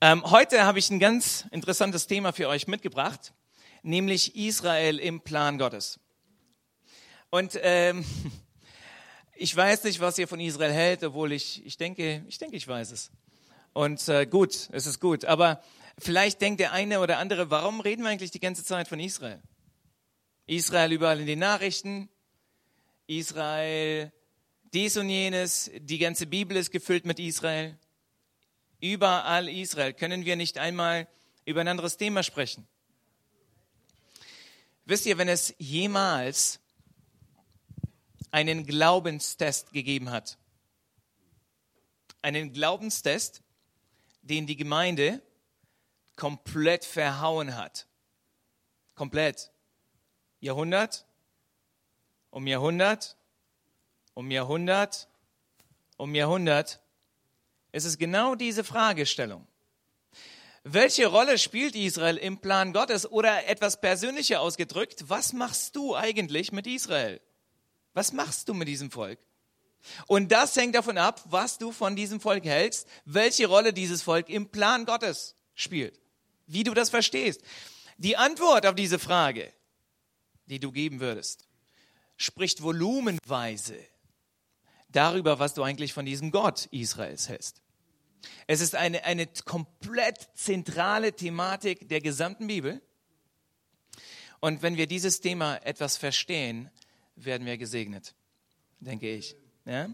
Ähm, heute habe ich ein ganz interessantes Thema für euch mitgebracht, nämlich Israel im Plan Gottes. Und ähm, ich weiß nicht, was ihr von Israel hält, obwohl ich, ich denke, ich denke, ich weiß es. Und äh, gut, es ist gut. Aber vielleicht denkt der eine oder andere, warum reden wir eigentlich die ganze Zeit von Israel? Israel überall in den Nachrichten, Israel dies und jenes, die ganze Bibel ist gefüllt mit Israel. Überall Israel. Können wir nicht einmal über ein anderes Thema sprechen? Wisst ihr, wenn es jemals einen Glaubenstest gegeben hat, einen Glaubenstest, den die Gemeinde komplett verhauen hat, komplett, Jahrhundert um Jahrhundert um Jahrhundert um Jahrhundert, es ist genau diese Fragestellung. Welche Rolle spielt Israel im Plan Gottes oder etwas persönlicher ausgedrückt, was machst du eigentlich mit Israel? Was machst du mit diesem Volk? Und das hängt davon ab, was du von diesem Volk hältst, welche Rolle dieses Volk im Plan Gottes spielt, wie du das verstehst. Die Antwort auf diese Frage, die du geben würdest, spricht volumenweise darüber, was du eigentlich von diesem Gott Israels hältst. Es ist eine, eine komplett zentrale Thematik der gesamten Bibel. Und wenn wir dieses Thema etwas verstehen, werden wir gesegnet, denke ich. Ja?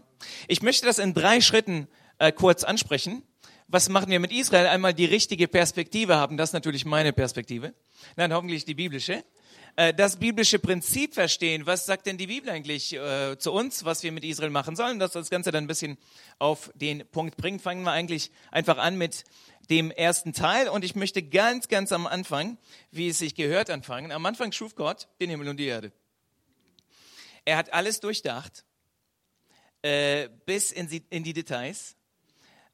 Ich möchte das in drei Schritten äh, kurz ansprechen. Was machen wir mit Israel? Einmal die richtige Perspektive haben, das ist natürlich meine Perspektive. Dann hoffentlich die biblische. Äh, das biblische Prinzip verstehen. Was sagt denn die Bibel eigentlich äh, zu uns, was wir mit Israel machen sollen? Das das Ganze dann ein bisschen auf den Punkt bringt. Fangen wir eigentlich einfach an mit dem ersten Teil. Und ich möchte ganz, ganz am Anfang, wie es sich gehört, anfangen. Am Anfang schuf Gott den Himmel und die Erde. Er hat alles durchdacht, äh, bis in in die Details.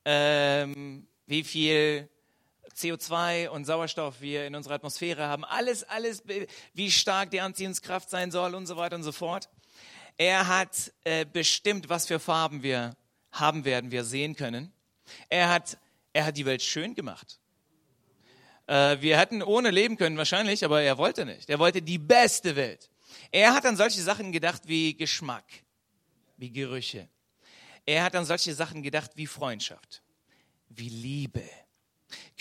Ähm, wie viel CO2 und Sauerstoff wir in unserer Atmosphäre haben, alles, alles, wie stark die Anziehungskraft sein soll und so weiter und so fort. Er hat äh, bestimmt, was für Farben wir haben werden, wir sehen können. Er hat, er hat die Welt schön gemacht. Äh, wir hätten ohne leben können wahrscheinlich, aber er wollte nicht. Er wollte die beste Welt. Er hat an solche Sachen gedacht wie Geschmack, wie Gerüche. Er hat an solche Sachen gedacht wie Freundschaft, wie Liebe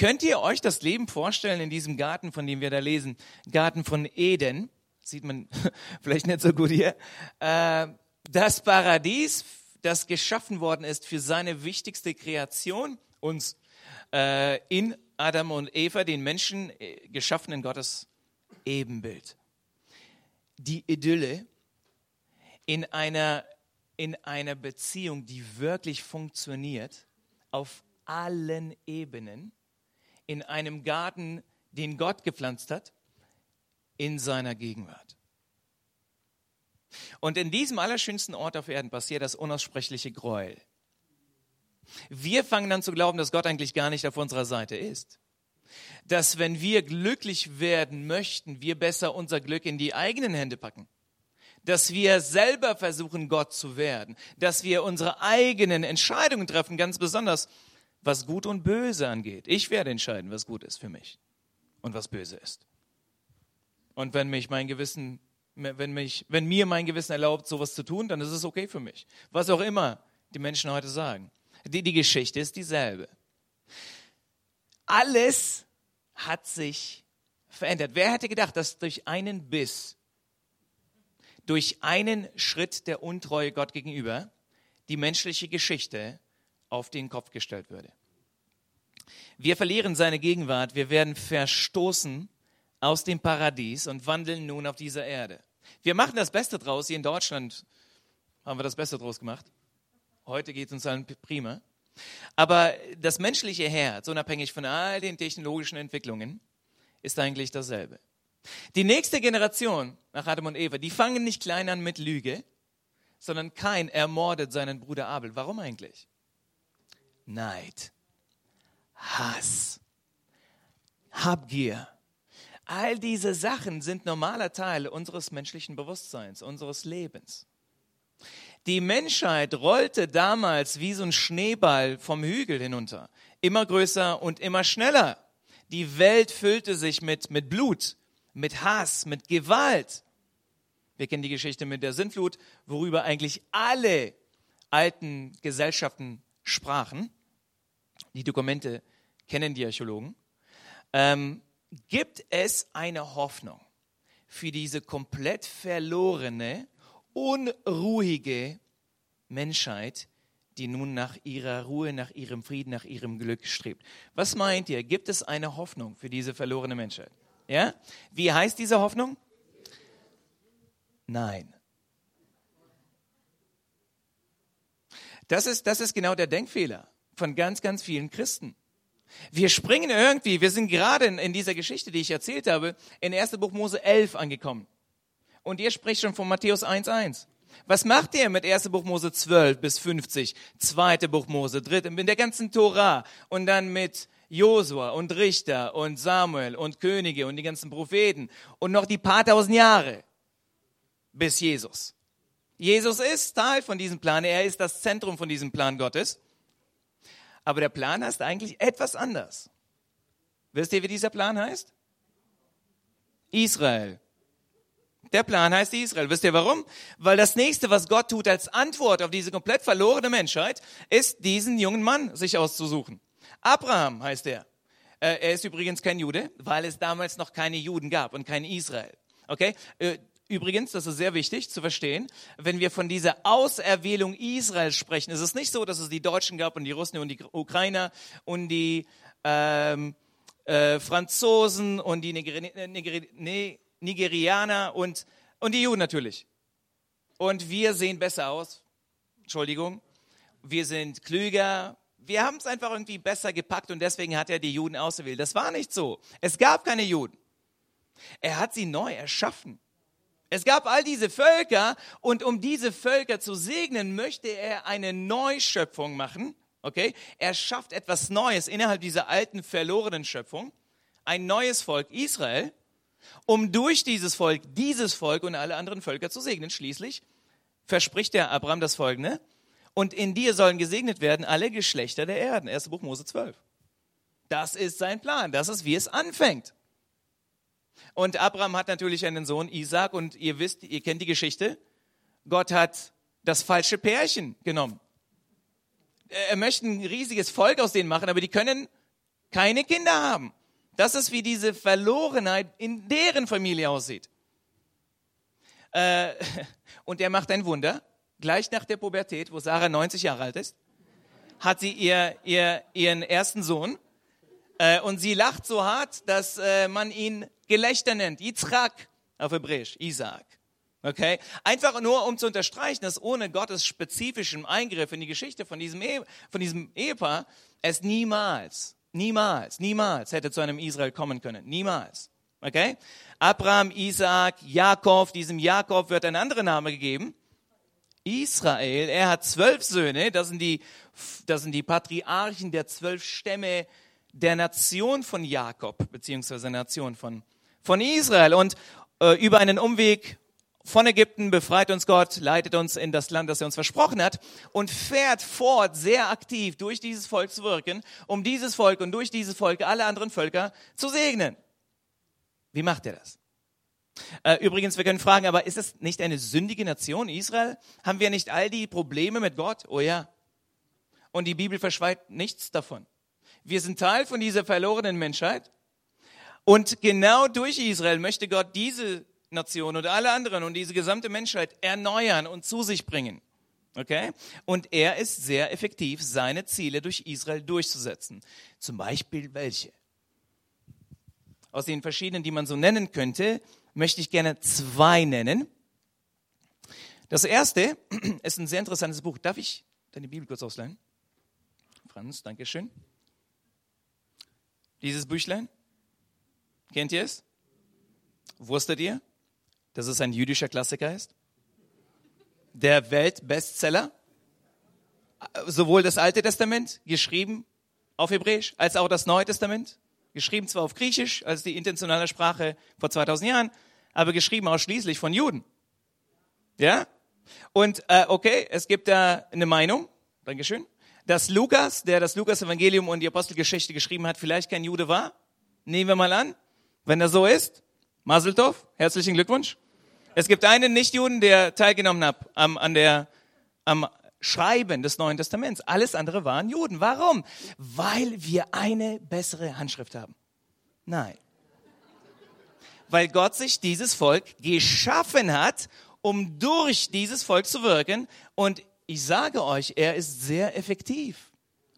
Könnt ihr euch das Leben vorstellen in diesem Garten, von dem wir da lesen? Garten von Eden. Sieht man vielleicht nicht so gut hier. Äh, das Paradies, das geschaffen worden ist für seine wichtigste Kreation, uns äh, in Adam und Eva, den Menschen, äh, geschaffenen Gottes Ebenbild. Die Idylle in einer, in einer Beziehung, die wirklich funktioniert, auf allen Ebenen in einem Garten, den Gott gepflanzt hat, in seiner Gegenwart. Und in diesem allerschönsten Ort auf Erden passiert das unaussprechliche Gräuel. Wir fangen an zu glauben, dass Gott eigentlich gar nicht auf unserer Seite ist. Dass wenn wir glücklich werden möchten, wir besser unser Glück in die eigenen Hände packen. Dass wir selber versuchen, Gott zu werden. Dass wir unsere eigenen Entscheidungen treffen, ganz besonders was Gut und Böse angeht. Ich werde entscheiden, was gut ist für mich und was böse ist. Und wenn mich mein Gewissen, wenn mich, wenn mir mein Gewissen erlaubt, sowas zu tun, dann ist es okay für mich. Was auch immer die Menschen heute sagen. Die, die Geschichte ist dieselbe. Alles hat sich verändert. Wer hätte gedacht, dass durch einen Biss, durch einen Schritt der Untreue Gott gegenüber, die menschliche Geschichte auf den Kopf gestellt würde. Wir verlieren seine Gegenwart, wir werden verstoßen aus dem Paradies und wandeln nun auf dieser Erde. Wir machen das Beste draus. Hier in Deutschland haben wir das Beste draus gemacht. Heute geht es uns allen prima. Aber das menschliche Herz, unabhängig von all den technologischen Entwicklungen, ist eigentlich dasselbe. Die nächste Generation nach Adam und Eva, die fangen nicht klein an mit Lüge, sondern kein ermordet seinen Bruder Abel. Warum eigentlich? Neid, Hass, Habgier. All diese Sachen sind normaler Teil unseres menschlichen Bewusstseins, unseres Lebens. Die Menschheit rollte damals wie so ein Schneeball vom Hügel hinunter. Immer größer und immer schneller. Die Welt füllte sich mit, mit Blut, mit Hass, mit Gewalt. Wir kennen die Geschichte mit der Sintflut, worüber eigentlich alle alten Gesellschaften sprachen. Die Dokumente kennen die Archäologen. Ähm, gibt es eine Hoffnung für diese komplett verlorene, unruhige Menschheit, die nun nach ihrer Ruhe, nach ihrem Frieden, nach ihrem Glück strebt. Was meint ihr? Gibt es eine Hoffnung für diese verlorene Menschheit? Ja? Wie heißt diese Hoffnung? Nein. Das ist, das ist genau der Denkfehler von ganz, ganz vielen Christen. Wir springen irgendwie, wir sind gerade in, in dieser Geschichte, die ich erzählt habe, in 1. Buch Mose 11 angekommen. Und ihr spricht schon von Matthäus 1.1. Was macht ihr mit 1. Buch Mose 12 bis 50, 2. Buch Mose, 3. mit der ganzen Tora und dann mit Josua und Richter und Samuel und Könige und die ganzen Propheten und noch die paar tausend Jahre bis Jesus. Jesus ist Teil von diesem Plan, er ist das Zentrum von diesem Plan Gottes. Aber der Plan heißt eigentlich etwas anders. Wisst ihr, wie dieser Plan heißt? Israel. Der Plan heißt Israel. Wisst ihr warum? Weil das nächste, was Gott tut als Antwort auf diese komplett verlorene Menschheit, ist, diesen jungen Mann sich auszusuchen. Abraham heißt er. Äh, er ist übrigens kein Jude, weil es damals noch keine Juden gab und kein Israel. Okay? Äh, übrigens, das ist sehr wichtig zu verstehen, wenn wir von dieser Auserwählung Israels sprechen, ist es nicht so, dass es die Deutschen gab und die Russen und die Ukrainer und die ähm, äh, Franzosen und die Nigeri Nigeri Nigerianer und, und die Juden natürlich. Und wir sehen besser aus. Entschuldigung. Wir sind klüger. Wir haben es einfach irgendwie besser gepackt und deswegen hat er die Juden ausgewählt. Das war nicht so. Es gab keine Juden. Er hat sie neu erschaffen. Es gab all diese Völker und um diese Völker zu segnen, möchte er eine Neuschöpfung machen. Okay? Er schafft etwas Neues innerhalb dieser alten, verlorenen Schöpfung. Ein neues Volk Israel um durch dieses Volk, dieses Volk und alle anderen Völker zu segnen. Schließlich verspricht der Abraham das Folgende. Und in dir sollen gesegnet werden alle Geschlechter der Erden. 1. Buch Mose 12. Das ist sein Plan. Das ist, wie es anfängt. Und Abraham hat natürlich einen Sohn, Isaac, und ihr wisst, ihr kennt die Geschichte. Gott hat das falsche Pärchen genommen. Er möchte ein riesiges Volk aus denen machen, aber die können keine Kinder haben. Das ist, wie diese Verlorenheit in deren Familie aussieht. Äh, und er macht ein Wunder. Gleich nach der Pubertät, wo Sarah 90 Jahre alt ist, hat sie ihr, ihr, ihren ersten Sohn. Äh, und sie lacht so hart, dass äh, man ihn Gelächter nennt. Yitzchak auf Hebräisch, Isaac. Okay? Einfach nur, um zu unterstreichen, dass ohne Gottes spezifischem Eingriff in die Geschichte von diesem, Ehe, von diesem Ehepaar es niemals Niemals, niemals hätte zu einem Israel kommen können. Niemals. Okay? Abraham, Isaac, Jakob, diesem Jakob wird ein anderer Name gegeben. Israel, er hat zwölf Söhne, das sind die, das sind die Patriarchen der zwölf Stämme der Nation von Jakob, beziehungsweise Nation von, von Israel. Und äh, über einen Umweg von Ägypten befreit uns Gott, leitet uns in das Land, das er uns versprochen hat und fährt fort, sehr aktiv durch dieses Volk zu wirken, um dieses Volk und durch dieses Volk alle anderen Völker zu segnen. Wie macht er das? Äh, übrigens, wir können fragen, aber ist es nicht eine sündige Nation, Israel? Haben wir nicht all die Probleme mit Gott? Oh ja. Und die Bibel verschweigt nichts davon. Wir sind Teil von dieser verlorenen Menschheit. Und genau durch Israel möchte Gott diese Nation und alle anderen und diese gesamte Menschheit erneuern und zu sich bringen. Okay? Und er ist sehr effektiv, seine Ziele durch Israel durchzusetzen. Zum Beispiel welche? Aus den verschiedenen, die man so nennen könnte, möchte ich gerne zwei nennen. Das erste ist ein sehr interessantes Buch. Darf ich deine Bibel kurz ausleihen? Franz, danke schön. Dieses Büchlein, kennt ihr es? Wusstet ihr? dass es ein jüdischer Klassiker ist? Der Weltbestseller? Sowohl das Alte Testament, geschrieben auf Hebräisch, als auch das Neue Testament, geschrieben zwar auf Griechisch, als die intentionale Sprache vor 2000 Jahren, aber geschrieben ausschließlich von Juden. Ja? Und äh, okay, es gibt da eine Meinung, Dankeschön, dass Lukas, der das Lukas-Evangelium und die Apostelgeschichte geschrieben hat, vielleicht kein Jude war. Nehmen wir mal an. Wenn das so ist, Maseltov, herzlichen Glückwunsch. Es gibt einen Nichtjuden, der teilgenommen hat am, an der, am Schreiben des Neuen Testaments. Alles andere waren Juden. Warum? Weil wir eine bessere Handschrift haben. Nein. Weil Gott sich dieses Volk geschaffen hat, um durch dieses Volk zu wirken. Und ich sage euch, er ist sehr effektiv,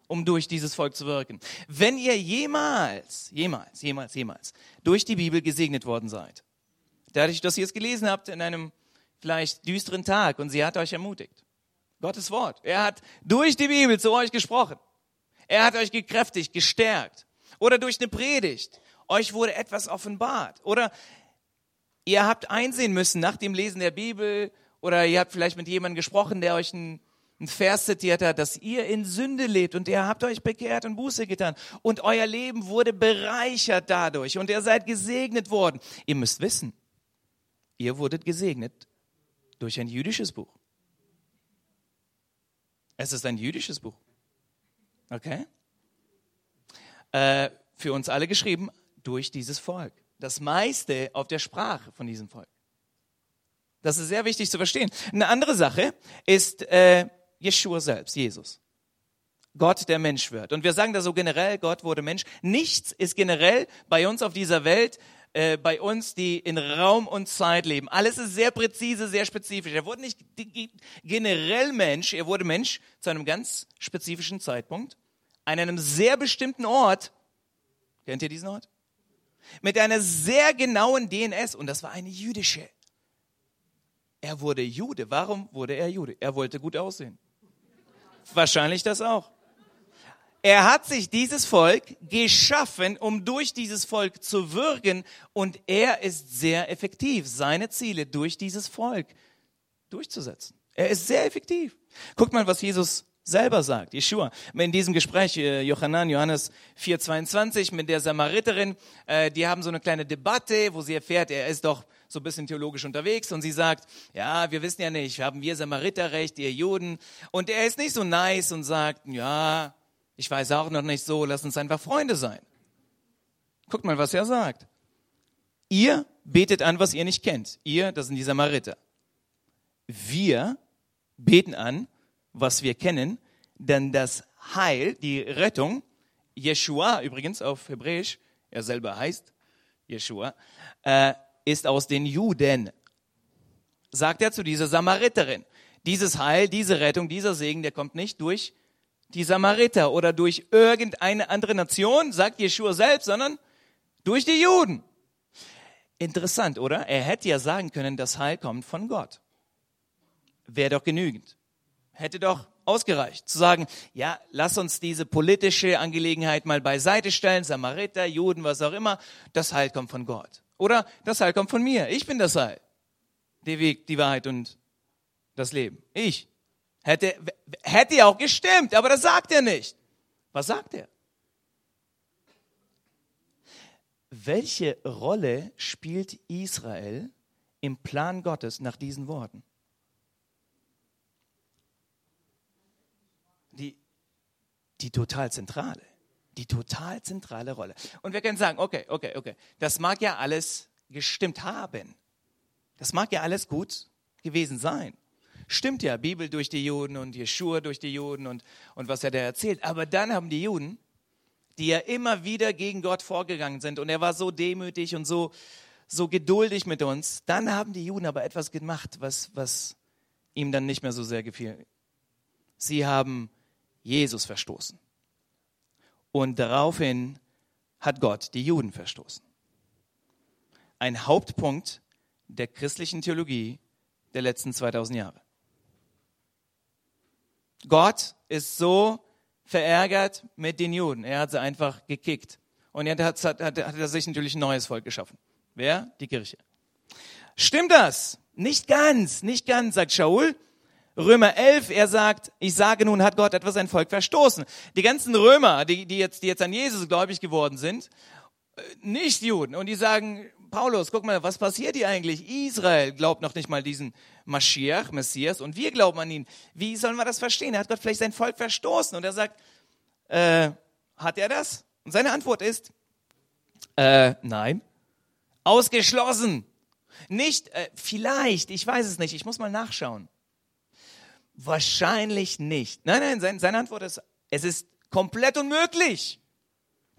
um durch dieses Volk zu wirken. Wenn ihr jemals, jemals, jemals, jemals durch die Bibel gesegnet worden seid, dadurch, dass ihr es gelesen habt in einem vielleicht düsteren Tag und sie hat euch ermutigt. Gottes Wort. Er hat durch die Bibel zu euch gesprochen. Er hat euch gekräftigt, gestärkt. Oder durch eine Predigt. Euch wurde etwas offenbart. Oder ihr habt einsehen müssen nach dem Lesen der Bibel oder ihr habt vielleicht mit jemandem gesprochen, der euch einen, einen Vers zitiert hat, dass ihr in Sünde lebt und ihr habt euch bekehrt und Buße getan und euer Leben wurde bereichert dadurch und ihr seid gesegnet worden. Ihr müsst wissen, ihr wurdet gesegnet durch ein jüdisches Buch. Es ist ein jüdisches Buch. Okay? Äh, für uns alle geschrieben durch dieses Volk. Das meiste auf der Sprache von diesem Volk. Das ist sehr wichtig zu verstehen. Eine andere Sache ist äh, Jeshua selbst, Jesus. Gott, der Mensch wird. Und wir sagen da so generell, Gott wurde Mensch. Nichts ist generell bei uns auf dieser Welt, äh, bei uns, die in Raum und Zeit leben. Alles ist sehr präzise, sehr spezifisch. Er wurde nicht generell Mensch, er wurde Mensch zu einem ganz spezifischen Zeitpunkt, an einem sehr bestimmten Ort. Kennt ihr diesen Ort? Mit einer sehr genauen DNS und das war eine jüdische. Er wurde Jude. Warum wurde er Jude? Er wollte gut aussehen. Wahrscheinlich das auch. Er hat sich dieses Volk geschaffen, um durch dieses Volk zu wirken und er ist sehr effektiv, seine Ziele durch dieses Volk durchzusetzen. Er ist sehr effektiv. Guckt mal, was Jesus selber sagt, Yeshua. In diesem Gespräch, äh, Johannan, Johannes 4,22 mit der Samariterin, äh, die haben so eine kleine Debatte, wo sie erfährt, er ist doch so ein bisschen theologisch unterwegs und sie sagt, ja, wir wissen ja nicht, haben wir Samariterrecht, ihr Juden. Und er ist nicht so nice und sagt, ja, ich weiß auch noch nicht so, lass uns einfach Freunde sein. Guckt mal, was er sagt. Ihr betet an, was ihr nicht kennt. Ihr, das sind die Samariter. Wir beten an, was wir kennen, denn das Heil, die Rettung, Jeshua übrigens auf Hebräisch, er selber heißt Jeshua, äh, ist aus den Juden. Sagt er zu dieser Samariterin. Dieses Heil, diese Rettung, dieser Segen, der kommt nicht durch die Samariter oder durch irgendeine andere Nation, sagt Jeshua selbst, sondern durch die Juden. Interessant, oder? Er hätte ja sagen können, das Heil kommt von Gott. Wäre doch genügend. Hätte doch ausgereicht zu sagen, ja, lass uns diese politische Angelegenheit mal beiseite stellen, Samariter, Juden, was auch immer, das Heil kommt von Gott. Oder das Heil kommt von mir. Ich bin das Heil. Der Weg, die Wahrheit und das Leben. Ich. Hätte, hätte ja auch gestimmt, aber das sagt er nicht. Was sagt er? Welche Rolle spielt Israel im Plan Gottes nach diesen Worten? Die, die total zentrale die total zentrale Rolle. Und wir können sagen, okay, okay, okay, das mag ja alles gestimmt haben. Das mag ja alles gut gewesen sein. Stimmt ja, Bibel durch die Juden und Jeschua durch die Juden und, und was er da erzählt. Aber dann haben die Juden, die ja immer wieder gegen Gott vorgegangen sind und er war so demütig und so, so geduldig mit uns, dann haben die Juden aber etwas gemacht, was, was ihm dann nicht mehr so sehr gefiel. Sie haben Jesus verstoßen. Und daraufhin hat Gott die Juden verstoßen. Ein Hauptpunkt der christlichen Theologie der letzten 2000 Jahre. Gott ist so verärgert mit den Juden. Er hat sie einfach gekickt. Und er hat, hat, hat, hat er sich natürlich ein neues Volk geschaffen. Wer? Die Kirche. Stimmt das? Nicht ganz, nicht ganz, sagt Shaul. Römer 11, er sagt, ich sage nun, hat Gott etwas sein Volk verstoßen. Die ganzen Römer, die, die, jetzt, die jetzt an Jesus gläubig geworden sind, äh, nicht Juden, und die sagen, Paulus, guck mal, was passiert hier eigentlich? Israel glaubt noch nicht mal diesen Maschiach, Messias, und wir glauben an ihn. Wie sollen wir das verstehen? Hat Gott vielleicht sein Volk verstoßen? Und er sagt, äh, hat er das? Und seine Antwort ist, äh, nein. Ausgeschlossen. Nicht, äh, vielleicht, ich weiß es nicht, ich muss mal nachschauen. Wahrscheinlich nicht. Nein, nein, sein, seine Antwort ist, es ist komplett unmöglich,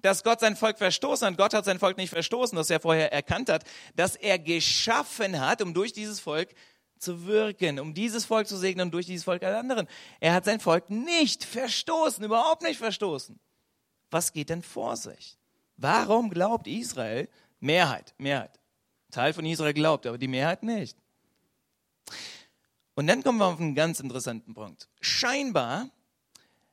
dass Gott sein Volk verstoßen hat. Gott hat sein Volk nicht verstoßen, dass er vorher erkannt hat, dass er geschaffen hat, um durch dieses Volk zu wirken, um dieses Volk zu segnen und durch dieses Volk alle anderen. Er hat sein Volk nicht verstoßen, überhaupt nicht verstoßen. Was geht denn vor sich? Warum glaubt Israel, Mehrheit, Mehrheit, Teil von Israel glaubt, aber die Mehrheit nicht? Und dann kommen wir auf einen ganz interessanten Punkt. Scheinbar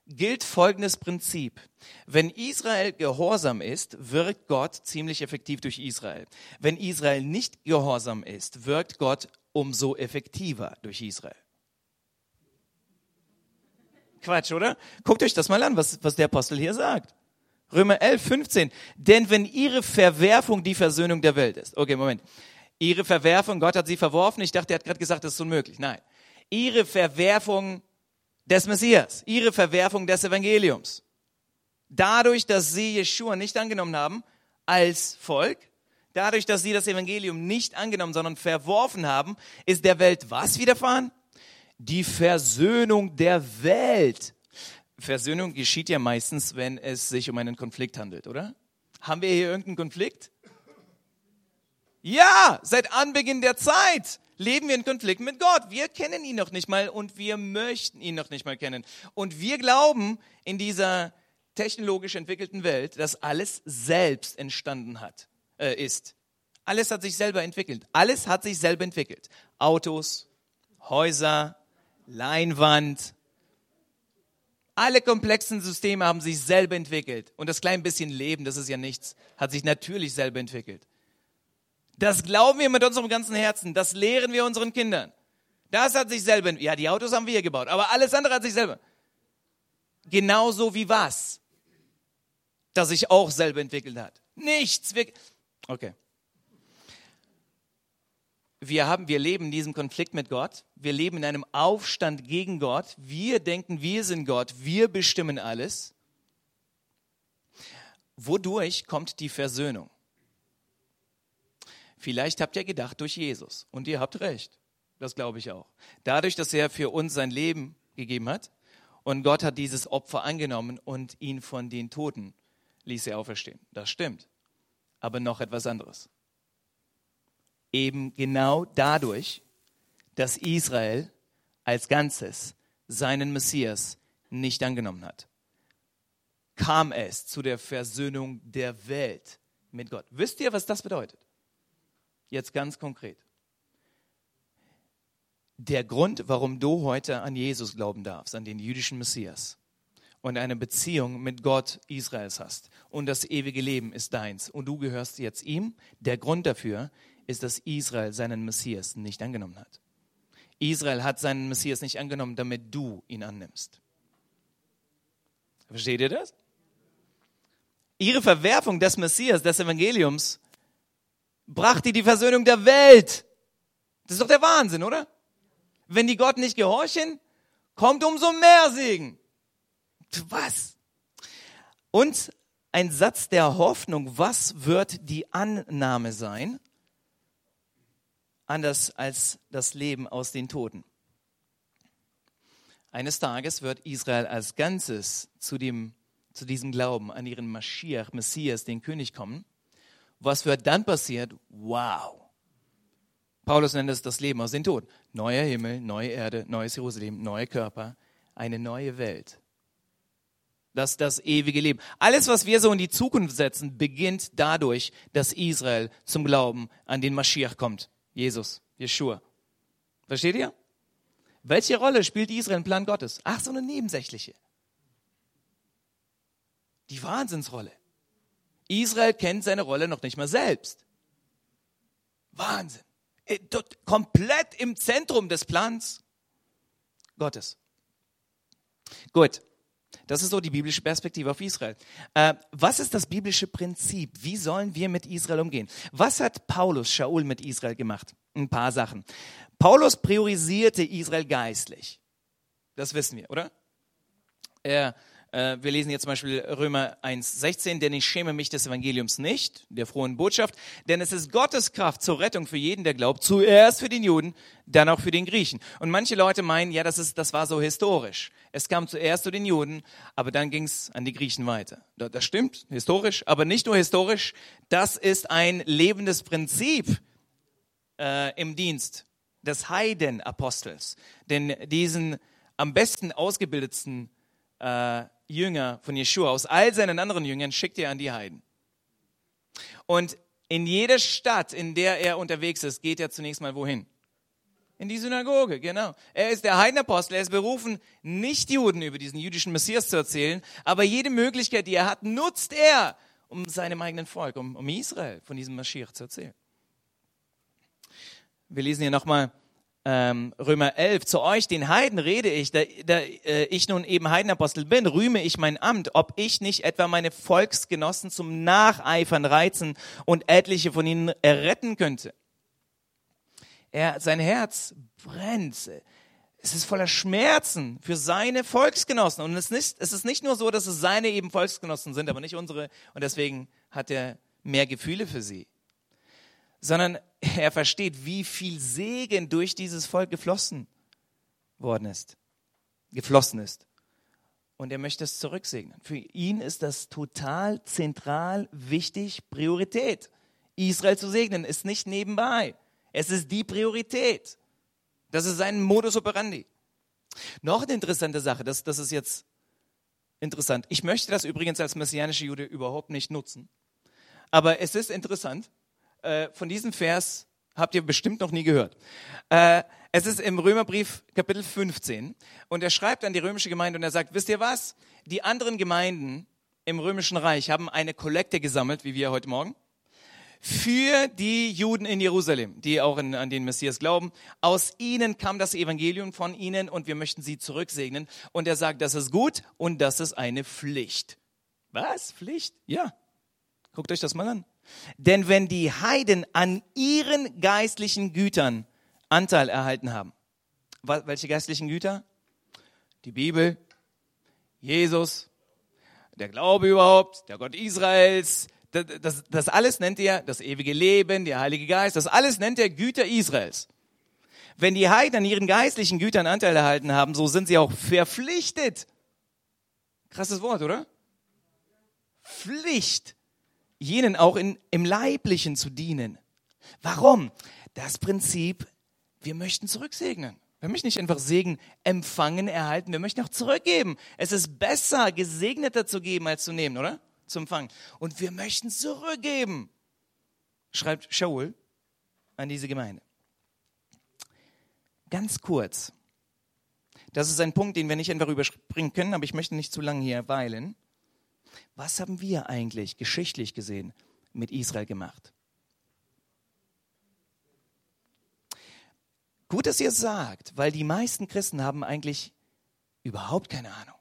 gilt folgendes Prinzip. Wenn Israel gehorsam ist, wirkt Gott ziemlich effektiv durch Israel. Wenn Israel nicht gehorsam ist, wirkt Gott umso effektiver durch Israel. Quatsch, oder? Guckt euch das mal an, was, was der Apostel hier sagt. Römer 11, 15. Denn wenn ihre Verwerfung die Versöhnung der Welt ist. Okay, Moment. Ihre Verwerfung, Gott hat sie verworfen. Ich dachte, er hat gerade gesagt, das ist unmöglich. Nein. Ihre Verwerfung des Messias, ihre Verwerfung des Evangeliums. Dadurch, dass sie Jeshua nicht angenommen haben als Volk, dadurch, dass sie das Evangelium nicht angenommen, sondern verworfen haben, ist der Welt was widerfahren? Die Versöhnung der Welt. Versöhnung geschieht ja meistens, wenn es sich um einen Konflikt handelt, oder? Haben wir hier irgendeinen Konflikt? Ja, seit Anbeginn der Zeit leben wir in Konflikt mit Gott. Wir kennen ihn noch nicht mal und wir möchten ihn noch nicht mal kennen. Und wir glauben in dieser technologisch entwickelten Welt, dass alles selbst entstanden hat, äh, ist. Alles hat sich selber entwickelt. Alles hat sich selber entwickelt. Autos, Häuser, Leinwand. Alle komplexen Systeme haben sich selber entwickelt. Und das kleine bisschen Leben, das ist ja nichts, hat sich natürlich selber entwickelt. Das glauben wir mit unserem ganzen Herzen. Das lehren wir unseren Kindern. Das hat sich selber, ja, die Autos haben wir gebaut, aber alles andere hat sich selber. Genauso wie was? Das sich auch selber entwickelt hat. Nichts. Okay. Wir haben, wir leben in diesem Konflikt mit Gott. Wir leben in einem Aufstand gegen Gott. Wir denken, wir sind Gott. Wir bestimmen alles. Wodurch kommt die Versöhnung? Vielleicht habt ihr gedacht durch Jesus. Und ihr habt recht. Das glaube ich auch. Dadurch, dass er für uns sein Leben gegeben hat und Gott hat dieses Opfer angenommen und ihn von den Toten ließ er auferstehen. Das stimmt. Aber noch etwas anderes. Eben genau dadurch, dass Israel als Ganzes seinen Messias nicht angenommen hat, kam es zu der Versöhnung der Welt mit Gott. Wisst ihr, was das bedeutet? Jetzt ganz konkret. Der Grund, warum du heute an Jesus glauben darfst, an den jüdischen Messias und eine Beziehung mit Gott Israels hast und das ewige Leben ist deins und du gehörst jetzt ihm, der Grund dafür ist, dass Israel seinen Messias nicht angenommen hat. Israel hat seinen Messias nicht angenommen, damit du ihn annimmst. Versteht ihr das? Ihre Verwerfung des Messias, des Evangeliums, brachte die Versöhnung der Welt. Das ist doch der Wahnsinn, oder? Wenn die Gott nicht gehorchen, kommt umso mehr Segen. Was? Und ein Satz der Hoffnung, was wird die Annahme sein? Anders als das Leben aus den Toten. Eines Tages wird Israel als Ganzes zu, dem, zu diesem Glauben an ihren Maschiach, Messias, den König kommen. Was wird dann passiert? Wow. Paulus nennt es das Leben aus den Toten. Neuer Himmel, neue Erde, neues Jerusalem, neue Körper, eine neue Welt. Das das ewige Leben. Alles, was wir so in die Zukunft setzen, beginnt dadurch, dass Israel zum Glauben an den Maschiach kommt. Jesus, Jeshua. Versteht ihr? Welche Rolle spielt Israel im Plan Gottes? Ach, so eine nebensächliche. Die Wahnsinnsrolle. Israel kennt seine Rolle noch nicht mal selbst. Wahnsinn. Äh, komplett im Zentrum des Plans Gottes. Gut. Das ist so die biblische Perspektive auf Israel. Äh, was ist das biblische Prinzip? Wie sollen wir mit Israel umgehen? Was hat Paulus, Shaul, mit Israel gemacht? Ein paar Sachen. Paulus priorisierte Israel geistlich. Das wissen wir, oder? Er wir lesen jetzt zum Beispiel Römer 1,16, denn ich schäme mich des Evangeliums nicht, der frohen Botschaft, denn es ist Gottes Kraft zur Rettung für jeden, der glaubt, zuerst für den Juden, dann auch für den Griechen. Und manche Leute meinen, ja, das, ist, das war so historisch. Es kam zuerst zu den Juden, aber dann ging es an die Griechen weiter. Das stimmt, historisch, aber nicht nur historisch, das ist ein lebendes Prinzip äh, im Dienst des Heidenapostels. Denn diesen am besten ausgebildetsten äh, Jünger von Jeschua, aus all seinen anderen Jüngern, schickt er an die Heiden. Und in jeder Stadt, in der er unterwegs ist, geht er zunächst mal wohin? In die Synagoge, genau. Er ist der Heidenapostel, er ist berufen, nicht Juden über diesen jüdischen Messias zu erzählen, aber jede Möglichkeit, die er hat, nutzt er, um seinem eigenen Volk, um, um Israel von diesem Maschiach zu erzählen. Wir lesen hier nochmal ähm, Römer 11, zu euch, den Heiden, rede ich, da, da äh, ich nun eben Heidenapostel bin, rühme ich mein Amt, ob ich nicht etwa meine Volksgenossen zum Nacheifern reizen und etliche von ihnen erretten könnte. Er, sein Herz brennt. Es ist voller Schmerzen für seine Volksgenossen. Und es ist, nicht, es ist nicht nur so, dass es seine eben Volksgenossen sind, aber nicht unsere. Und deswegen hat er mehr Gefühle für sie sondern er versteht, wie viel Segen durch dieses Volk geflossen worden ist, geflossen ist. Und er möchte es zurücksegnen. Für ihn ist das total zentral wichtig, Priorität. Israel zu segnen ist nicht nebenbei. Es ist die Priorität. Das ist sein Modus operandi. Noch eine interessante Sache, das, das ist jetzt interessant. Ich möchte das übrigens als messianische Jude überhaupt nicht nutzen. Aber es ist interessant, äh, von diesem Vers habt ihr bestimmt noch nie gehört. Äh, es ist im Römerbrief Kapitel 15 und er schreibt an die römische Gemeinde und er sagt, wisst ihr was? Die anderen Gemeinden im römischen Reich haben eine Kollekte gesammelt, wie wir heute Morgen, für die Juden in Jerusalem, die auch in, an den Messias glauben. Aus ihnen kam das Evangelium von ihnen und wir möchten sie zurücksegnen. Und er sagt, das ist gut und das ist eine Pflicht. Was? Pflicht? Ja. Guckt euch das mal an. Denn wenn die Heiden an ihren geistlichen Gütern Anteil erhalten haben, welche geistlichen Güter? Die Bibel, Jesus, der Glaube überhaupt, der Gott Israels, das, das, das alles nennt er das ewige Leben, der Heilige Geist, das alles nennt er Güter Israels. Wenn die Heiden an ihren geistlichen Gütern Anteil erhalten haben, so sind sie auch verpflichtet. Krasses Wort, oder? Pflicht jenen auch in, im Leiblichen zu dienen. Warum? Das Prinzip, wir möchten zurücksegnen. Wir möchten nicht einfach Segen empfangen, erhalten, wir möchten auch zurückgeben. Es ist besser, gesegneter zu geben, als zu nehmen, oder? Zu empfangen. Und wir möchten zurückgeben, schreibt Shaul an diese Gemeinde. Ganz kurz. Das ist ein Punkt, den wir nicht einfach überspringen können, aber ich möchte nicht zu lange hier weilen. Was haben wir eigentlich geschichtlich gesehen mit Israel gemacht? Gut, dass ihr es sagt, weil die meisten Christen haben eigentlich überhaupt keine Ahnung.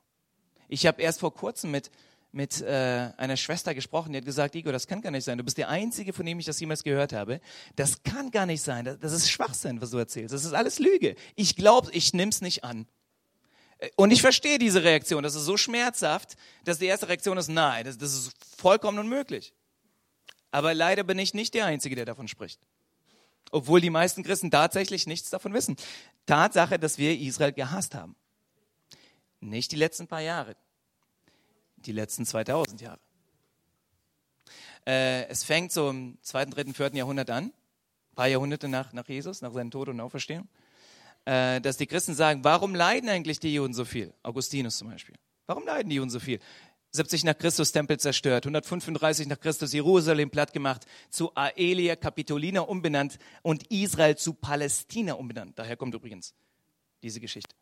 Ich habe erst vor kurzem mit, mit äh, einer Schwester gesprochen, die hat gesagt, Igor, das kann gar nicht sein. Du bist der Einzige, von dem ich das jemals gehört habe. Das kann gar nicht sein. Das, das ist Schwachsinn, was du erzählst. Das ist alles Lüge. Ich glaube, ich nimm's nicht an. Und ich verstehe diese Reaktion. Das ist so schmerzhaft, dass die erste Reaktion ist, nein, das, das ist vollkommen unmöglich. Aber leider bin ich nicht der Einzige, der davon spricht. Obwohl die meisten Christen tatsächlich nichts davon wissen. Tatsache, dass wir Israel gehasst haben. Nicht die letzten paar Jahre. Die letzten 2000 Jahre. Äh, es fängt so im zweiten, dritten, vierten Jahrhundert an. Paar Jahrhunderte nach, nach Jesus, nach seinem Tod und Auferstehung äh, dass die Christen sagen, warum leiden eigentlich die Juden so viel? Augustinus zum Beispiel. Warum leiden die Juden so viel? 70 nach Christus Tempel zerstört, 135 nach Christus Jerusalem platt gemacht, zu Aelia Capitolina umbenannt und Israel zu Palästina umbenannt. Daher kommt übrigens diese Geschichte.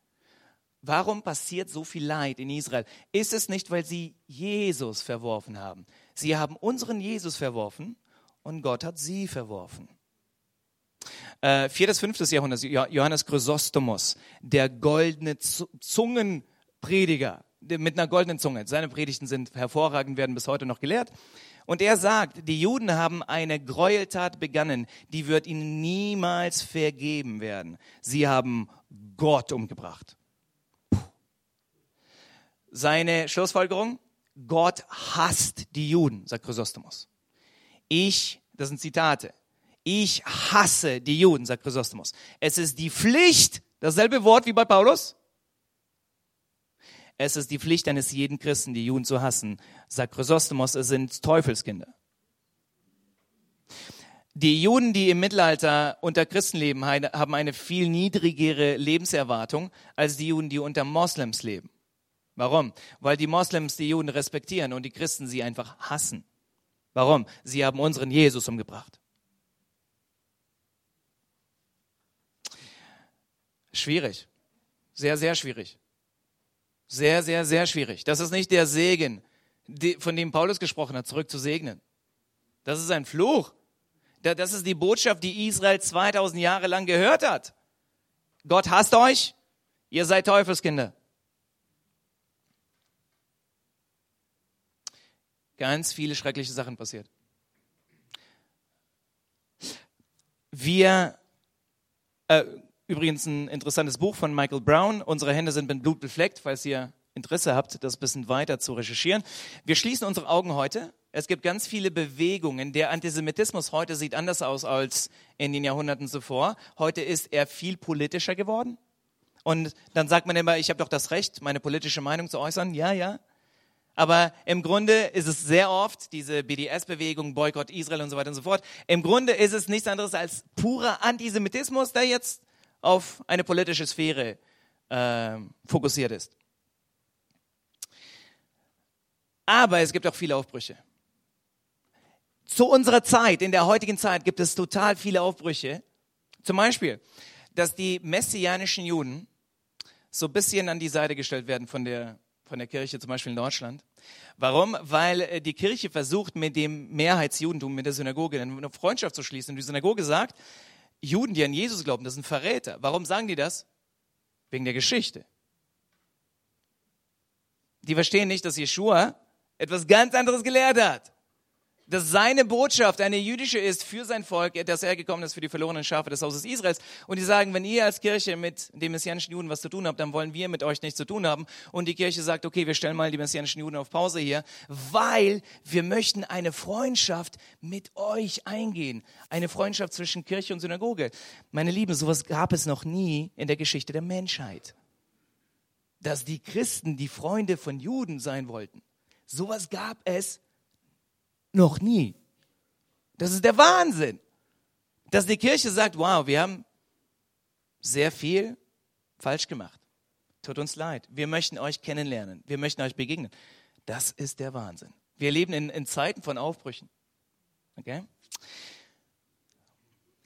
Warum passiert so viel Leid in Israel? Ist es nicht, weil sie Jesus verworfen haben? Sie haben unseren Jesus verworfen und Gott hat sie verworfen. Äh, viertes, fünftes Jahrhundert, Johannes Chrysostomos, der goldene Zungenprediger, mit einer goldenen Zunge. Seine Predigten sind hervorragend, werden bis heute noch gelehrt. Und er sagt, die Juden haben eine Gräueltat begangen, die wird ihnen niemals vergeben werden. Sie haben Gott umgebracht. Seine Schlussfolgerung, Gott hasst die Juden, sagt Chrysostomus. Ich, das sind Zitate, ich hasse die Juden, sagt Chrysostomus. Es ist die Pflicht, dasselbe Wort wie bei Paulus, es ist die Pflicht eines jeden Christen, die Juden zu hassen. Sagt Chrysostomos, es sind Teufelskinder. Die Juden, die im Mittelalter unter Christen leben, haben eine viel niedrigere Lebenserwartung als die Juden, die unter Moslems leben. Warum? Weil die Moslems die Juden respektieren und die Christen sie einfach hassen. Warum? Sie haben unseren Jesus umgebracht. Schwierig. Sehr, sehr schwierig. Sehr, sehr, sehr schwierig. Das ist nicht der Segen, von dem Paulus gesprochen hat, zurück zu segnen. Das ist ein Fluch. Das ist die Botschaft, die Israel 2000 Jahre lang gehört hat. Gott hasst euch, ihr seid Teufelskinder. Ganz viele schreckliche Sachen passiert. Wir, äh, Übrigens ein interessantes Buch von Michael Brown. Unsere Hände sind mit Blut befleckt, falls ihr Interesse habt, das ein bisschen weiter zu recherchieren. Wir schließen unsere Augen heute. Es gibt ganz viele Bewegungen. Der Antisemitismus heute sieht anders aus als in den Jahrhunderten zuvor. Heute ist er viel politischer geworden. Und dann sagt man immer, ich habe doch das Recht, meine politische Meinung zu äußern. Ja, ja. Aber im Grunde ist es sehr oft diese BDS-Bewegung, Boykott Israel und so weiter und so fort. Im Grunde ist es nichts anderes als purer Antisemitismus, der jetzt auf eine politische Sphäre äh, fokussiert ist. Aber es gibt auch viele Aufbrüche. Zu unserer Zeit, in der heutigen Zeit, gibt es total viele Aufbrüche. Zum Beispiel, dass die messianischen Juden so ein bisschen an die Seite gestellt werden von der, von der Kirche, zum Beispiel in Deutschland. Warum? Weil äh, die Kirche versucht, mit dem Mehrheitsjudentum, mit der Synagoge eine Freundschaft zu schließen. Und die Synagoge sagt, Juden, die an Jesus glauben, das sind Verräter. Warum sagen die das? Wegen der Geschichte. Die verstehen nicht, dass Jeshua etwas ganz anderes gelehrt hat dass seine Botschaft eine jüdische ist für sein Volk, dass er gekommen ist für die verlorenen Schafe des Hauses Israels. Und die sagen, wenn ihr als Kirche mit den messianischen Juden was zu tun habt, dann wollen wir mit euch nichts zu tun haben. Und die Kirche sagt, okay, wir stellen mal die messianischen Juden auf Pause hier, weil wir möchten eine Freundschaft mit euch eingehen. Eine Freundschaft zwischen Kirche und Synagoge. Meine Lieben, sowas gab es noch nie in der Geschichte der Menschheit. Dass die Christen die Freunde von Juden sein wollten. Sowas gab es noch nie. Das ist der Wahnsinn. Dass die Kirche sagt, wow, wir haben sehr viel falsch gemacht. Tut uns leid. Wir möchten euch kennenlernen. Wir möchten euch begegnen. Das ist der Wahnsinn. Wir leben in, in Zeiten von Aufbrüchen. Okay?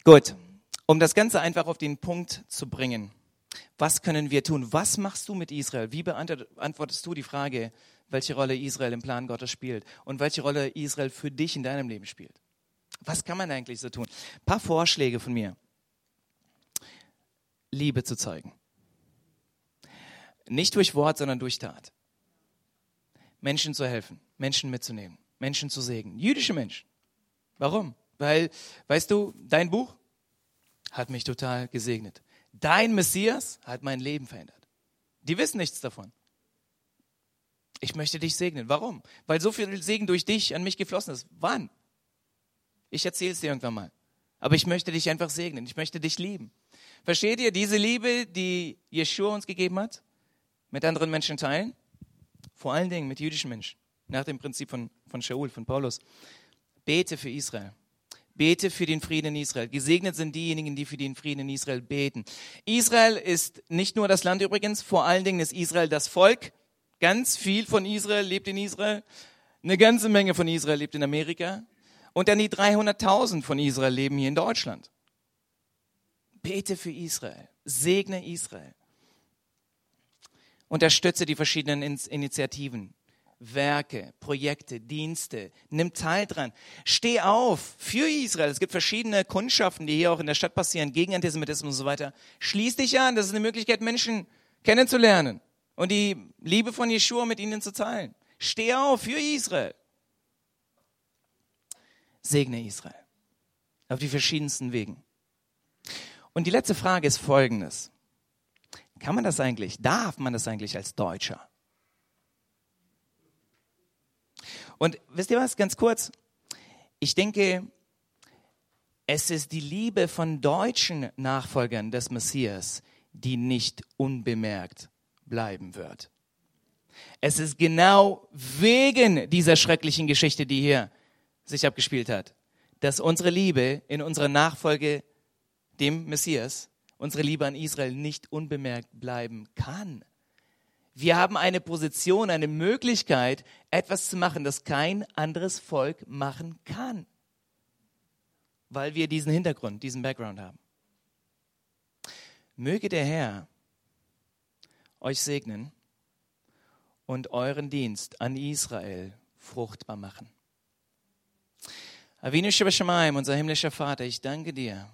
Gut. Um das Ganze einfach auf den Punkt zu bringen. Was können wir tun? Was machst du mit Israel? Wie beantwortest du die Frage, welche Rolle Israel im Plan Gottes spielt und welche Rolle Israel für dich in deinem Leben spielt. Was kann man eigentlich so tun? Ein paar Vorschläge von mir. Liebe zu zeigen. Nicht durch Wort, sondern durch Tat. Menschen zu helfen, Menschen mitzunehmen, Menschen zu segnen. Jüdische Menschen. Warum? Weil, weißt du, dein Buch hat mich total gesegnet. Dein Messias hat mein Leben verändert. Die wissen nichts davon. Ich möchte dich segnen. Warum? Weil so viel Segen durch dich an mich geflossen ist. Wann? Ich erzähle es dir irgendwann mal. Aber ich möchte dich einfach segnen. Ich möchte dich lieben. Versteht ihr diese Liebe, die Yeshua uns gegeben hat? Mit anderen Menschen teilen? Vor allen Dingen mit jüdischen Menschen. Nach dem Prinzip von, von Shaul, von Paulus. Bete für Israel. Bete für den Frieden in Israel. Gesegnet sind diejenigen, die für den Frieden in Israel beten. Israel ist nicht nur das Land übrigens, vor allen Dingen ist Israel das Volk, Ganz viel von Israel lebt in Israel. Eine ganze Menge von Israel lebt in Amerika. Und dann die 300.000 von Israel leben hier in Deutschland. Bete für Israel. Segne Israel. Unterstütze die verschiedenen Initiativen, Werke, Projekte, Dienste. Nimm teil dran. Steh auf für Israel. Es gibt verschiedene Kundschaften, die hier auch in der Stadt passieren, gegen Antisemitismus und so weiter. Schließ dich an. Das ist eine Möglichkeit, Menschen kennenzulernen und die Liebe von Jeshua mit ihnen zu teilen. Steh auf für Israel. Segne Israel. Auf die verschiedensten Wegen. Und die letzte Frage ist folgendes. Kann man das eigentlich, darf man das eigentlich als Deutscher? Und wisst ihr was, ganz kurz? Ich denke, es ist die Liebe von deutschen Nachfolgern des Messias, die nicht unbemerkt bleiben wird. Es ist genau wegen dieser schrecklichen Geschichte, die hier sich abgespielt hat, dass unsere Liebe in unserer Nachfolge dem Messias, unsere Liebe an Israel nicht unbemerkt bleiben kann. Wir haben eine Position, eine Möglichkeit, etwas zu machen, das kein anderes Volk machen kann, weil wir diesen Hintergrund, diesen Background haben. Möge der Herr euch segnen und euren Dienst an Israel fruchtbar machen. Avinu Shabashamaim, unser himmlischer Vater, ich danke dir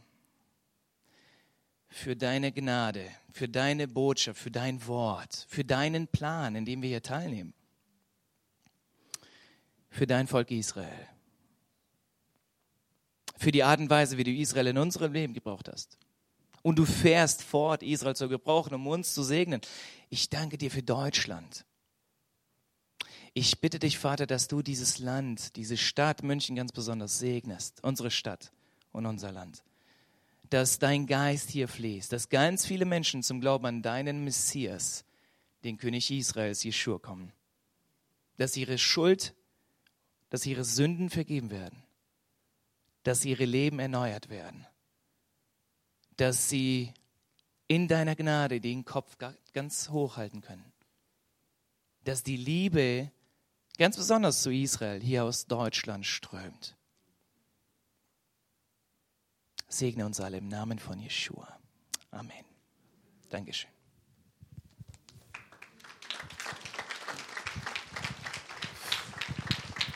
für deine Gnade, für deine Botschaft, für dein Wort, für deinen Plan, in dem wir hier teilnehmen, für dein Volk Israel, für die Art und Weise, wie du Israel in unserem Leben gebraucht hast. Und du fährst fort, Israel zu gebrauchen, um uns zu segnen. Ich danke dir für Deutschland. Ich bitte dich, Vater, dass du dieses Land, diese Stadt München ganz besonders segnest, unsere Stadt und unser Land. Dass dein Geist hier fließt, dass ganz viele Menschen zum Glauben an deinen Messias, den König Israels, Jeschua, kommen. Dass ihre Schuld, dass ihre Sünden vergeben werden. Dass ihre Leben erneuert werden. Dass sie in deiner Gnade den Kopf ganz hoch halten können. Dass die Liebe ganz besonders zu Israel hier aus Deutschland strömt. Segne uns alle im Namen von Jeshua. Amen. Dankeschön.